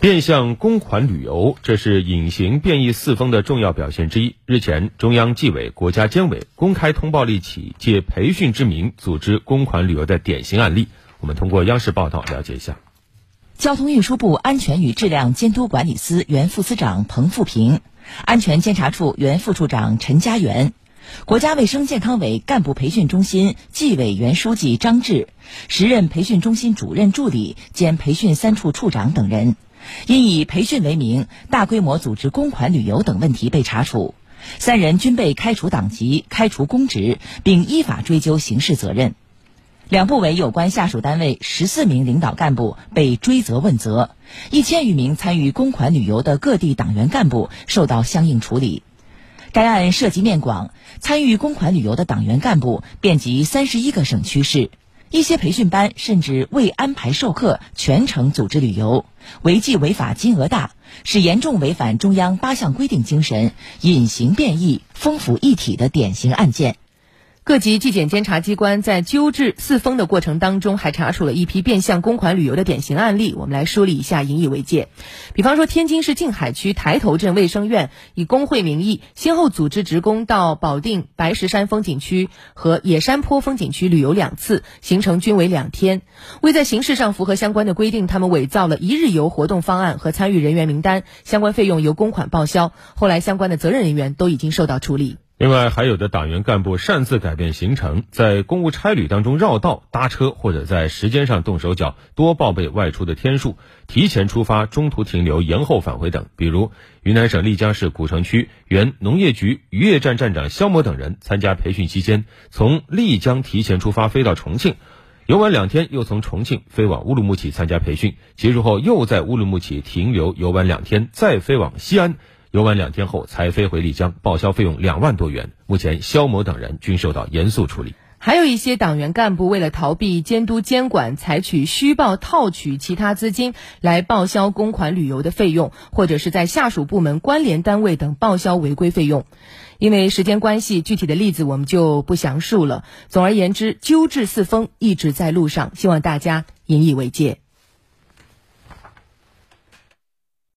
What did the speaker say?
变相公款旅游，这是隐形变异四风的重要表现之一。日前，中央纪委、国家监委公开通报了一起借培训之名组织公款旅游的典型案例。我们通过央视报道了解一下。交通运输部安全与质量监督管理司原副司长彭富平，安全监察处原副处长陈家元。国家卫生健康委干部培训中心纪委原书记张志，时任培训中心主任助理兼培训三处处长等人，因以培训为名大规模组织公款旅游等问题被查处，三人均被开除党籍、开除公职，并依法追究刑事责任。两部委有关下属单位十四名领导干部被追责问责，一千余名参与公款旅游的各地党员干部受到相应处理。该案涉及面广，参与公款旅游的党员干部遍及三十一个省区市，一些培训班甚至未安排授课，全程组织旅游，违纪违法金额大，是严重违反中央八项规定精神、隐形变异、风府一体的典型案件。各级纪检监察机关在纠治四风的过程当中，还查处了一批变相公款旅游的典型案例。我们来梳理一下，引以为戒。比方说，天津市静海区台头镇卫生院以工会名义，先后组织职工到保定白石山风景区和野山坡风景区旅游两次，行程均为两天。为在形式上符合相关的规定，他们伪造了一日游活动方案和参与人员名单，相关费用由公款报销。后来，相关的责任人员都已经受到处理。另外，还有的党员干部擅自改变行程，在公务差旅当中绕道搭车，或者在时间上动手脚，多报备外出的天数，提前出发、中途停留、延后返回等。比如，云南省丽江市古城区原农业局渔业站站长肖某等人，参加培训期间，从丽江提前出发飞到重庆，游玩两天，又从重庆飞往乌鲁木齐参加培训，结束后又在乌鲁木齐停留游玩两天，再飞往西安。游玩两天后才飞回丽江，报销费用两万多元。目前，肖某等人均受到严肃处理。还有一些党员干部为了逃避监督监管，采取虚报套取其他资金来报销公款旅游的费用，或者是在下属部门、关联单位等报销违规费用。因为时间关系，具体的例子我们就不详述了。总而言之，纠治四风一直在路上，希望大家引以为戒。